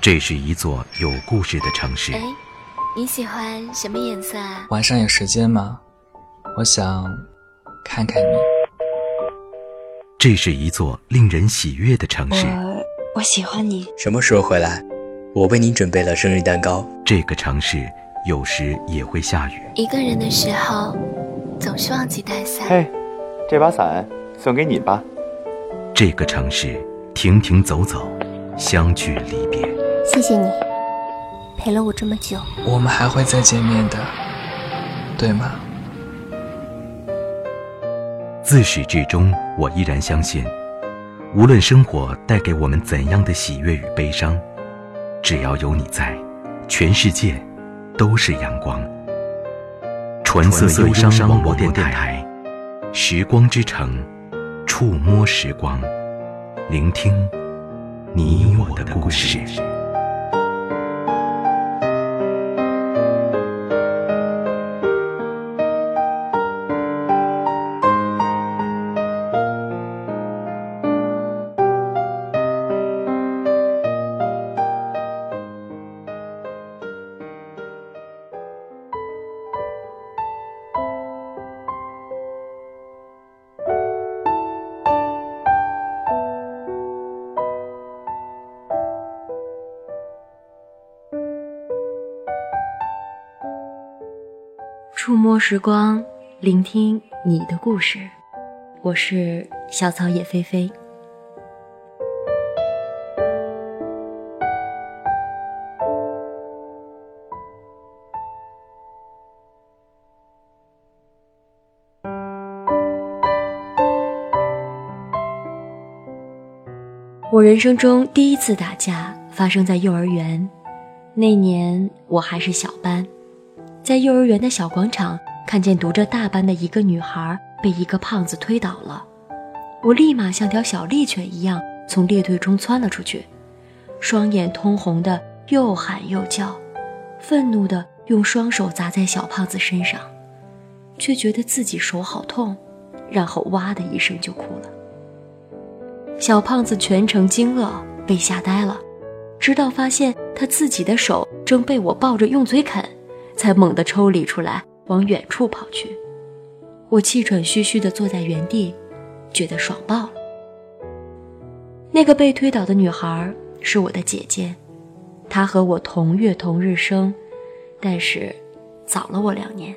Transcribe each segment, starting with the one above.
这是一座有故事的城市。哎，你喜欢什么颜色啊？晚上有时间吗？我想看看你。这是一座令人喜悦的城市。我我喜欢你。什么时候回来？我为你准备了生日蛋糕。这个城市有时也会下雨。一个人的时候，总是忘记带伞。嘿，这把伞送给你吧。这个城市停停走走，相聚离别。谢谢你，陪了我这么久。我们还会再见面的，对吗？自始至终，我依然相信，无论生活带给我们怎样的喜悦与悲伤，只要有你在，全世界都是阳光。纯色忧伤广播电台，时光之城，触摸时光，聆听你我的故事。触摸时光，聆听你的故事。我是小草野菲菲。我人生中第一次打架发生在幼儿园，那年我还是小班。在幼儿园的小广场，看见读着大班的一个女孩被一个胖子推倒了，我立马像条小猎犬一样从列队中窜了出去，双眼通红的又喊又叫，愤怒的用双手砸在小胖子身上，却觉得自己手好痛，然后哇的一声就哭了。小胖子全程惊愕，被吓呆了，直到发现他自己的手正被我抱着用嘴啃。才猛地抽离出来，往远处跑去。我气喘吁吁地坐在原地，觉得爽爆了。那个被推倒的女孩是我的姐姐，她和我同月同日生，但是早了我两年。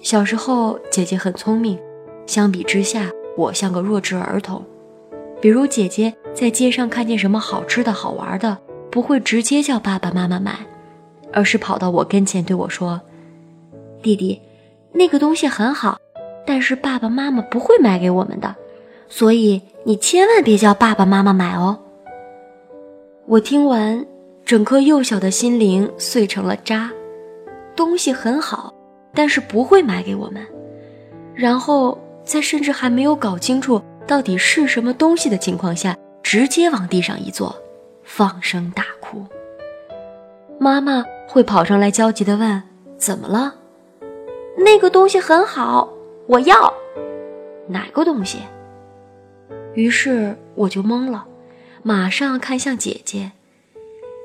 小时候，姐姐很聪明，相比之下，我像个弱智儿童。比如，姐姐在街上看见什么好吃的好玩的，不会直接叫爸爸妈妈买。而是跑到我跟前对我说：“弟弟，那个东西很好，但是爸爸妈妈不会买给我们的，所以你千万别叫爸爸妈妈买哦。”我听完，整颗幼小的心灵碎成了渣。东西很好，但是不会买给我们。然后在甚至还没有搞清楚到底是什么东西的情况下，直接往地上一坐，放声大哭。妈妈。会跑上来焦急地问：“怎么了？”那个东西很好，我要。哪个东西？于是我就懵了，马上看向姐姐。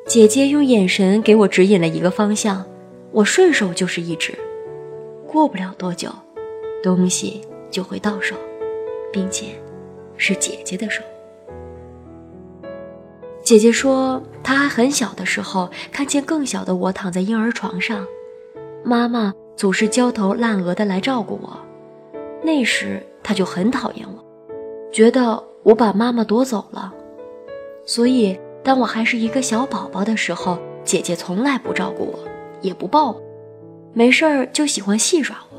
姐姐用眼神给我指引了一个方向，我顺手就是一指。过不了多久，东西就会到手，并且是姐姐的手。姐姐说，她还很小的时候，看见更小的我躺在婴儿床上，妈妈总是焦头烂额的来照顾我。那时她就很讨厌我，觉得我把妈妈夺走了。所以当我还是一个小宝宝的时候，姐姐从来不照顾我，也不抱我，没事儿就喜欢戏耍我，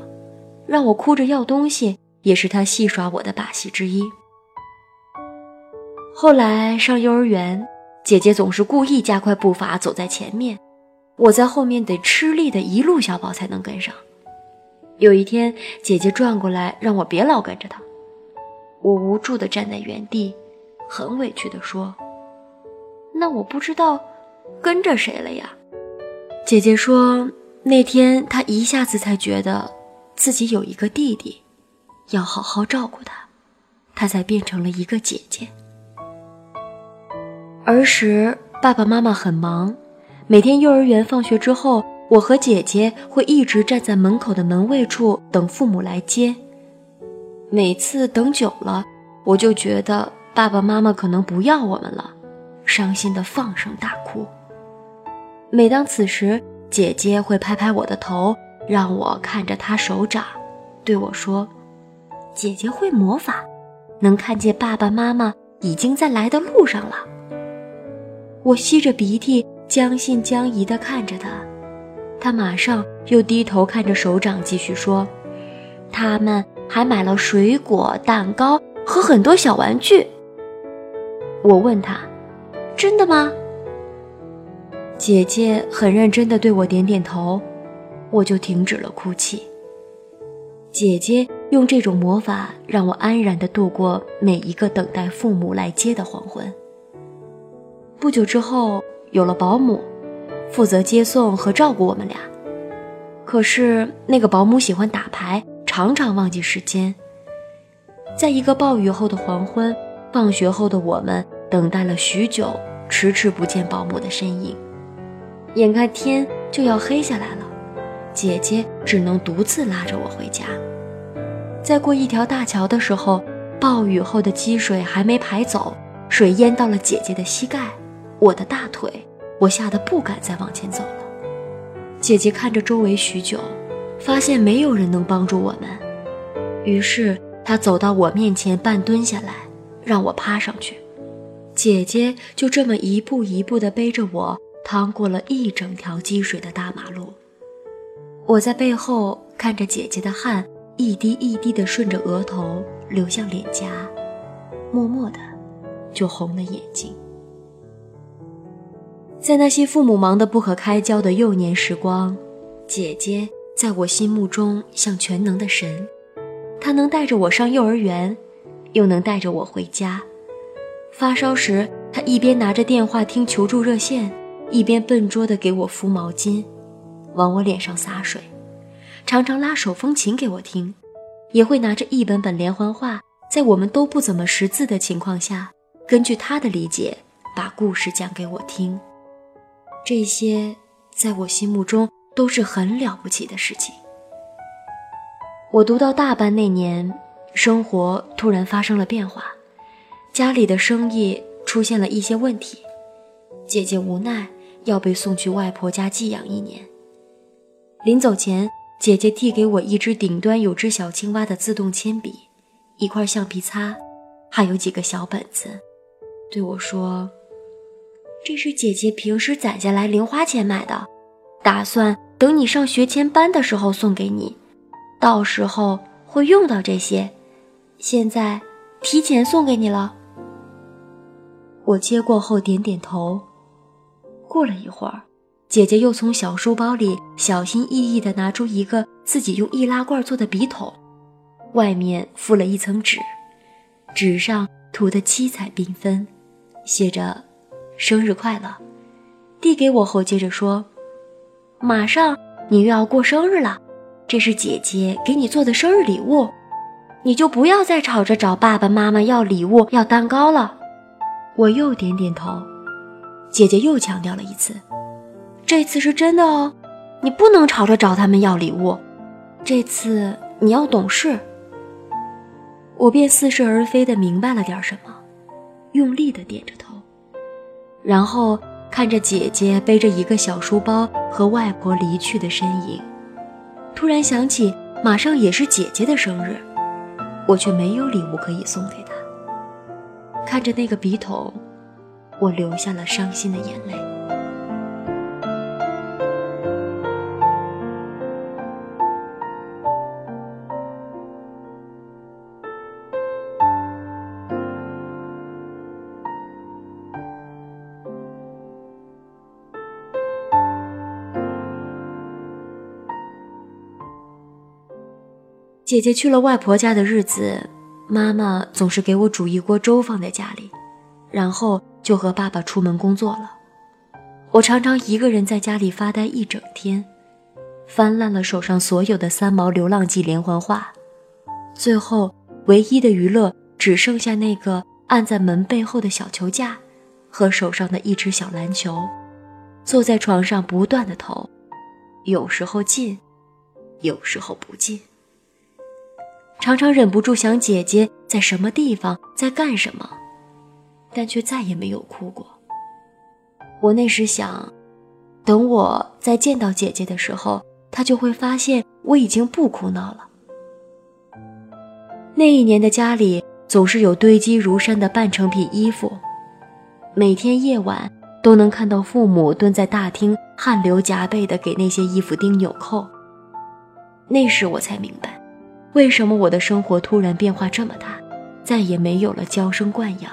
让我哭着要东西，也是她戏耍我的把戏之一。后来上幼儿园。姐姐总是故意加快步伐走在前面，我在后面得吃力的一路小跑才能跟上。有一天，姐姐转过来让我别老跟着她，我无助的站在原地，很委屈的说：“那我不知道跟着谁了呀。”姐姐说，那天她一下子才觉得自己有一个弟弟，要好好照顾他，她才变成了一个姐姐。儿时，爸爸妈妈很忙，每天幼儿园放学之后，我和姐姐会一直站在门口的门卫处等父母来接。每次等久了，我就觉得爸爸妈妈可能不要我们了，伤心的放声大哭。每当此时，姐姐会拍拍我的头，让我看着她手掌，对我说：“姐姐会魔法，能看见爸爸妈妈已经在来的路上了。”我吸着鼻涕，将信将疑地看着他，他马上又低头看着手掌，继续说：“他们还买了水果、蛋糕和很多小玩具。”我问他：“真的吗？”姐姐很认真地对我点点头，我就停止了哭泣。姐姐用这种魔法让我安然地度过每一个等待父母来接的黄昏。不久之后，有了保姆，负责接送和照顾我们俩。可是那个保姆喜欢打牌，常常忘记时间。在一个暴雨后的黄昏，放学后的我们等待了许久，迟迟不见保姆的身影。眼看天就要黑下来了，姐姐只能独自拉着我回家。在过一条大桥的时候，暴雨后的积水还没排走，水淹到了姐姐的膝盖。我的大腿，我吓得不敢再往前走了。姐姐看着周围许久，发现没有人能帮助我们，于是她走到我面前，半蹲下来，让我趴上去。姐姐就这么一步一步地背着我，趟过了一整条积水的大马路。我在背后看着姐姐的汗一滴一滴地顺着额头流向脸颊，默默的就红了眼睛。在那些父母忙得不可开交的幼年时光，姐姐在我心目中像全能的神。她能带着我上幼儿园，又能带着我回家。发烧时，她一边拿着电话听求助热线，一边笨拙地给我敷毛巾，往我脸上洒水，常常拉手风琴给我听，也会拿着一本本连环画，在我们都不怎么识字的情况下，根据她的理解，把故事讲给我听。这些在我心目中都是很了不起的事情。我读到大班那年，生活突然发生了变化，家里的生意出现了一些问题，姐姐无奈要被送去外婆家寄养一年。临走前，姐姐递给我一支顶端有只小青蛙的自动铅笔，一块橡皮擦，还有几个小本子，对我说。这是姐姐平时攒下来零花钱买的，打算等你上学前班的时候送给你，到时候会用到这些，现在提前送给你了。我接过后点点头。过了一会儿，姐姐又从小书包里小心翼翼地拿出一个自己用易拉罐做的笔筒，外面敷了一层纸，纸上涂得七彩缤纷，写着。生日快乐！递给我后，接着说：“马上你又要过生日了，这是姐姐给你做的生日礼物，你就不要再吵着找爸爸妈妈要礼物、要蛋糕了。”我又点点头。姐姐又强调了一次：“这次是真的哦，你不能吵着找他们要礼物，这次你要懂事。”我便似是而非的明白了点什么，用力的点着头。然后看着姐姐背着一个小书包和外婆离去的身影，突然想起马上也是姐姐的生日，我却没有礼物可以送给她。看着那个笔筒，我流下了伤心的眼泪。姐姐去了外婆家的日子，妈妈总是给我煮一锅粥放在家里，然后就和爸爸出门工作了。我常常一个人在家里发呆一整天，翻烂了手上所有的三毛流浪记连环画，最后唯一的娱乐只剩下那个按在门背后的小球架，和手上的一只小篮球，坐在床上不断的投，有时候进，有时候不进。常常忍不住想姐姐在什么地方，在干什么，但却再也没有哭过。我那时想，等我再见到姐姐的时候，她就会发现我已经不哭闹了。那一年的家里总是有堆积如山的半成品衣服，每天夜晚都能看到父母蹲在大厅汗流浃背的给那些衣服钉纽扣。那时我才明白。为什么我的生活突然变化这么大，再也没有了娇生惯养，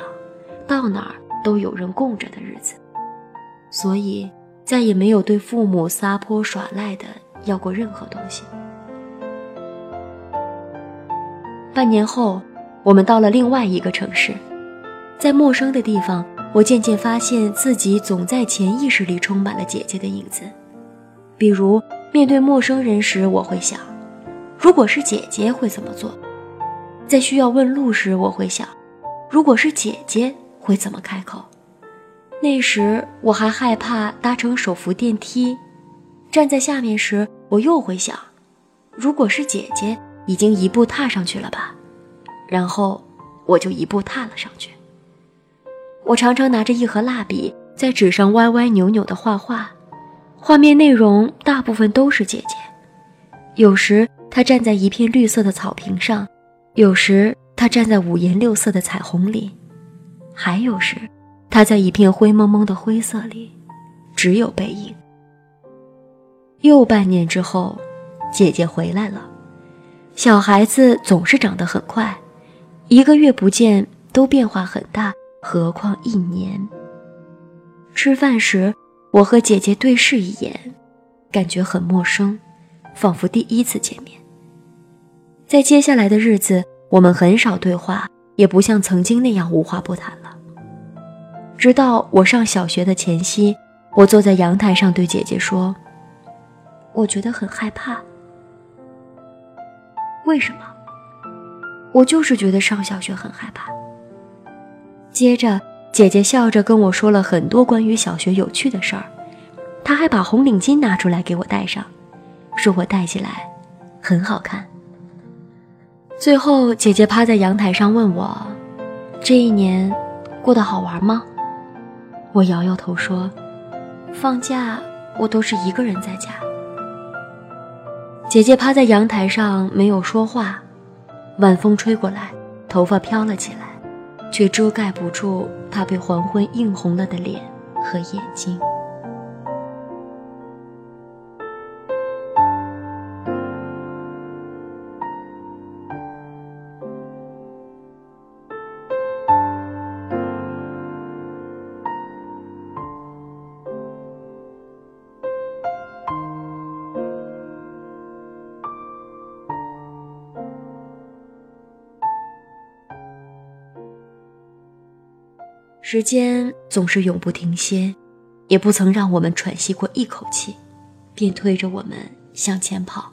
到哪儿都有人供着的日子？所以再也没有对父母撒泼耍赖的要过任何东西。半年后，我们到了另外一个城市，在陌生的地方，我渐渐发现自己总在潜意识里充满了姐姐的影子。比如面对陌生人时，我会想。如果是姐姐会怎么做？在需要问路时，我会想，如果是姐姐会怎么开口？那时我还害怕搭乘手扶电梯，站在下面时，我又会想，如果是姐姐已经一步踏上去了吧？然后我就一步踏了上去。我常常拿着一盒蜡笔在纸上歪歪扭扭的画画，画面内容大部分都是姐姐，有时。他站在一片绿色的草坪上，有时他站在五颜六色的彩虹里，还有时他在一片灰蒙蒙的灰色里，只有背影。又半年之后，姐姐回来了。小孩子总是长得很快，一个月不见都变化很大，何况一年。吃饭时，我和姐姐对视一眼，感觉很陌生，仿佛第一次见面。在接下来的日子，我们很少对话，也不像曾经那样无话不谈了。直到我上小学的前夕，我坐在阳台上对姐姐说：“我觉得很害怕。为什么？我就是觉得上小学很害怕。”接着，姐姐笑着跟我说了很多关于小学有趣的事儿，她还把红领巾拿出来给我戴上，说我戴起来很好看。最后，姐姐趴在阳台上问我：“这一年过得好玩吗？”我摇摇头说：“放假我都是一个人在家。”姐姐趴在阳台上没有说话，晚风吹过来，头发飘了起来，却遮盖不住她被黄昏映红了的脸和眼睛。时间总是永不停歇，也不曾让我们喘息过一口气，便推着我们向前跑。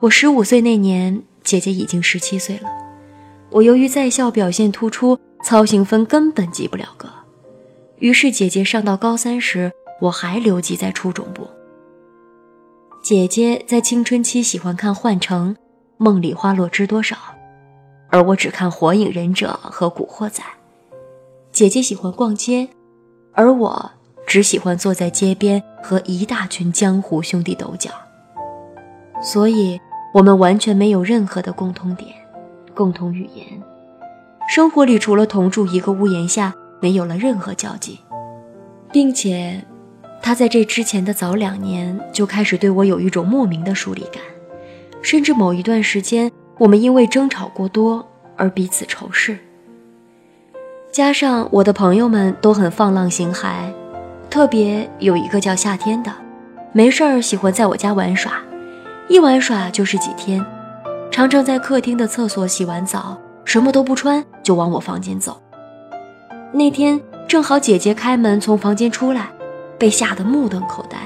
我十五岁那年，姐姐已经十七岁了。我由于在校表现突出，操行分根本及不了格。于是姐姐上到高三时，我还留级在初中部。姐姐在青春期喜欢看《幻城》《梦里花落知多少》，而我只看《火影忍者》和《古惑仔》。姐姐喜欢逛街，而我只喜欢坐在街边和一大群江湖兄弟斗脚。所以，我们完全没有任何的共通点、共同语言。生活里除了同住一个屋檐下，没有了任何交集，并且，他在这之前的早两年就开始对我有一种莫名的疏离感，甚至某一段时间，我们因为争吵过多而彼此仇视。加上我的朋友们都很放浪形骸，特别有一个叫夏天的，没事儿喜欢在我家玩耍，一玩耍就是几天，常常在客厅的厕所洗完澡，什么都不穿就往我房间走。那天正好姐姐开门从房间出来，被吓得目瞪口呆，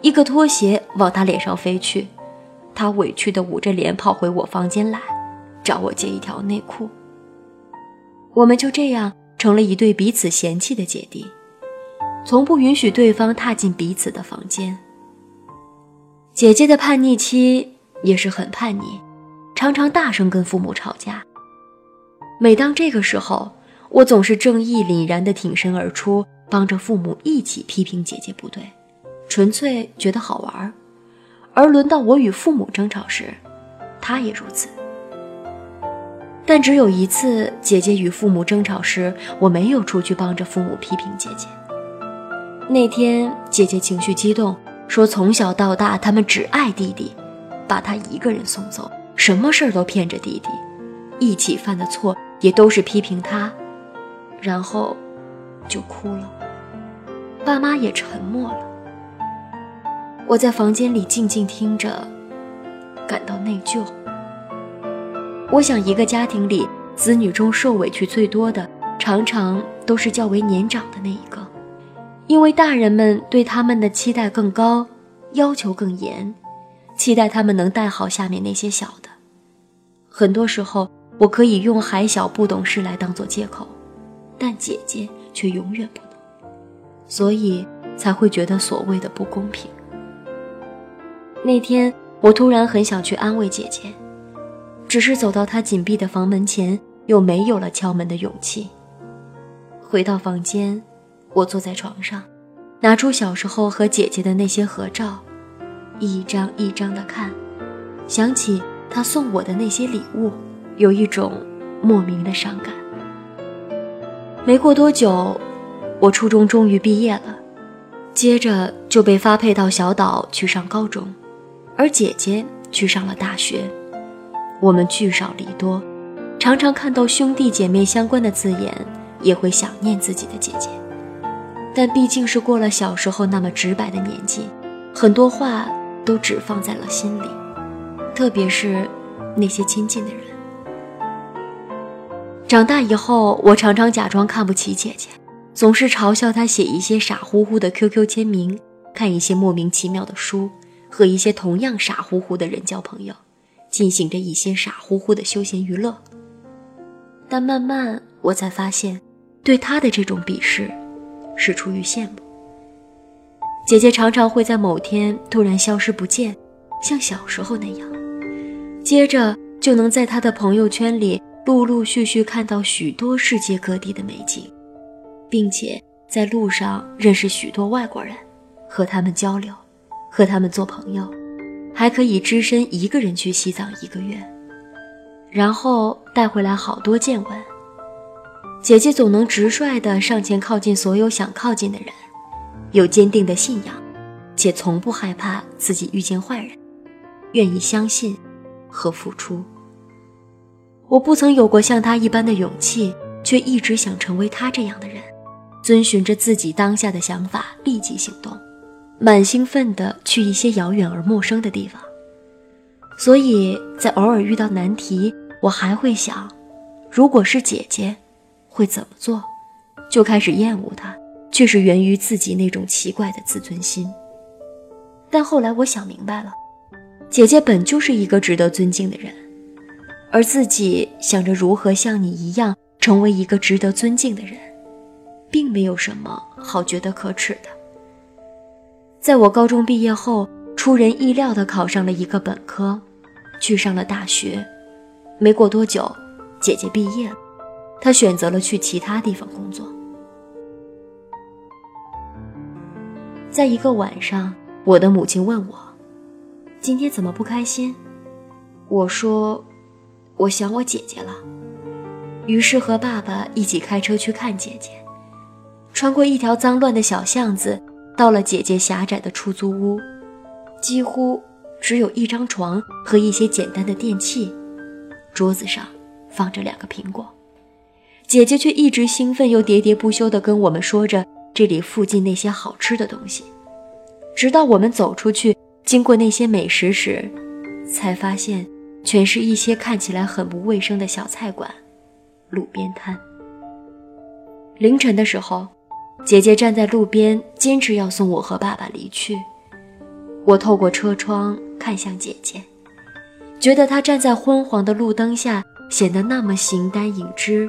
一个拖鞋往她脸上飞去，她委屈地捂着脸跑回我房间来，找我借一条内裤。我们就这样成了一对彼此嫌弃的姐弟，从不允许对方踏进彼此的房间。姐姐的叛逆期也是很叛逆，常常大声跟父母吵架。每当这个时候，我总是正义凛然地挺身而出，帮着父母一起批评姐姐不对，纯粹觉得好玩。而轮到我与父母争吵时，他也如此。但只有一次，姐姐与父母争吵时，我没有出去帮着父母批评姐姐。那天，姐姐情绪激动，说从小到大他们只爱弟弟，把他一个人送走，什么事儿都骗着弟弟，一起犯的错也都是批评他，然后就哭了。爸妈也沉默了。我在房间里静静听着，感到内疚。我想，一个家庭里，子女中受委屈最多的，常常都是较为年长的那一个，因为大人们对他们的期待更高，要求更严，期待他们能带好下面那些小的。很多时候，我可以用还小不懂事来当做借口，但姐姐却永远不能，所以才会觉得所谓的不公平。那天，我突然很想去安慰姐姐。只是走到他紧闭的房门前，又没有了敲门的勇气。回到房间，我坐在床上，拿出小时候和姐姐的那些合照，一张一张的看，想起他送我的那些礼物，有一种莫名的伤感。没过多久，我初中终于毕业了，接着就被发配到小岛去上高中，而姐姐去上了大学。我们聚少离多，常常看到兄弟姐妹相关的字眼，也会想念自己的姐姐。但毕竟是过了小时候那么直白的年纪，很多话都只放在了心里，特别是那些亲近的人。长大以后，我常常假装看不起姐姐，总是嘲笑她写一些傻乎乎的 QQ 签名，看一些莫名其妙的书，和一些同样傻乎乎的人交朋友。进行着一些傻乎乎的休闲娱乐，但慢慢我才发现，对他的这种鄙视，是出于羡慕。姐姐常常会在某天突然消失不见，像小时候那样，接着就能在她的朋友圈里陆陆续续看到许多世界各地的美景，并且在路上认识许多外国人，和他们交流，和他们做朋友。还可以只身一个人去西藏一个月，然后带回来好多见闻。姐姐总能直率地上前靠近所有想靠近的人，有坚定的信仰，且从不害怕自己遇见坏人，愿意相信和付出。我不曾有过像她一般的勇气，却一直想成为她这样的人，遵循着自己当下的想法，立即行动。蛮兴奋地去一些遥远而陌生的地方，所以在偶尔遇到难题，我还会想，如果是姐姐，会怎么做？就开始厌恶她，却是源于自己那种奇怪的自尊心。但后来我想明白了，姐姐本就是一个值得尊敬的人，而自己想着如何像你一样成为一个值得尊敬的人，并没有什么好觉得可耻的。在我高中毕业后，出人意料地考上了一个本科，去上了大学。没过多久，姐姐毕业了，她选择了去其他地方工作。在一个晚上，我的母亲问我：“今天怎么不开心？”我说：“我想我姐姐了。”于是和爸爸一起开车去看姐姐，穿过一条脏乱的小巷子。到了姐姐狭窄的出租屋，几乎只有一张床和一些简单的电器，桌子上放着两个苹果。姐姐却一直兴奋又喋喋不休地跟我们说着这里附近那些好吃的东西，直到我们走出去，经过那些美食时，才发现全是一些看起来很不卫生的小菜馆、路边摊。凌晨的时候。姐姐站在路边，坚持要送我和爸爸离去。我透过车窗看向姐姐，觉得她站在昏黄的路灯下，显得那么形单影只，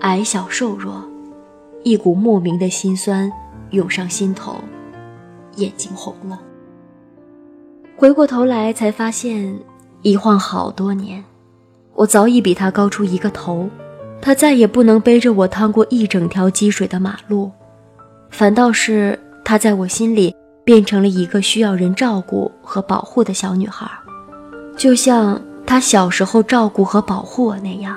矮小瘦弱，一股莫名的心酸涌上心头，眼睛红了。回过头来才发现，一晃好多年，我早已比他高出一个头，他再也不能背着我趟过一整条积水的马路，反倒是她在我心里变成了一个需要人照顾和保护的小女孩，就像她小时候照顾和保护我那样。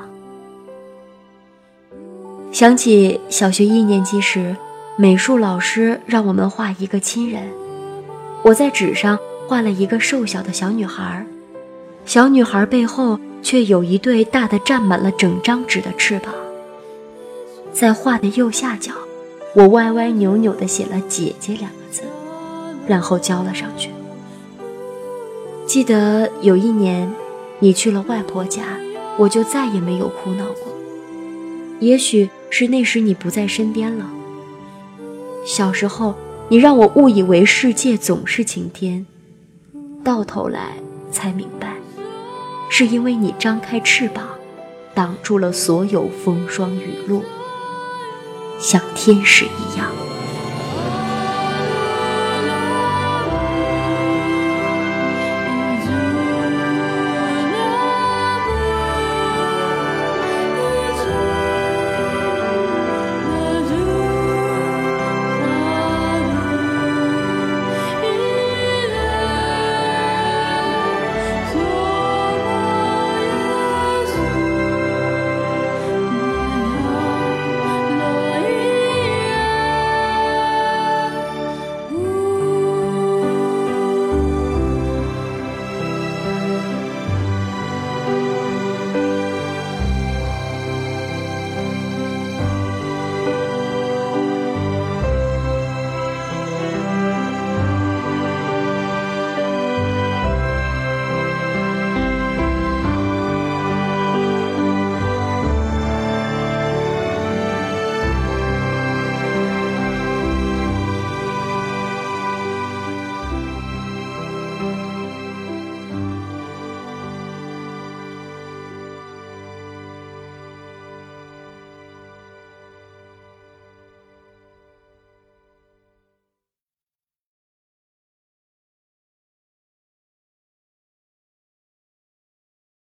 想起小学一年级时，美术老师让我们画一个亲人，我在纸上画了一个瘦小的小女孩，小女孩背后却有一对大的占满了整张纸的翅膀。在画的右下角，我歪歪扭扭地写了“姐姐”两个字，然后交了上去。记得有一年，你去了外婆家，我就再也没有哭闹过。也许。是那时你不在身边了。小时候，你让我误以为世界总是晴天，到头来才明白，是因为你张开翅膀，挡住了所有风霜雨露，像天使一样。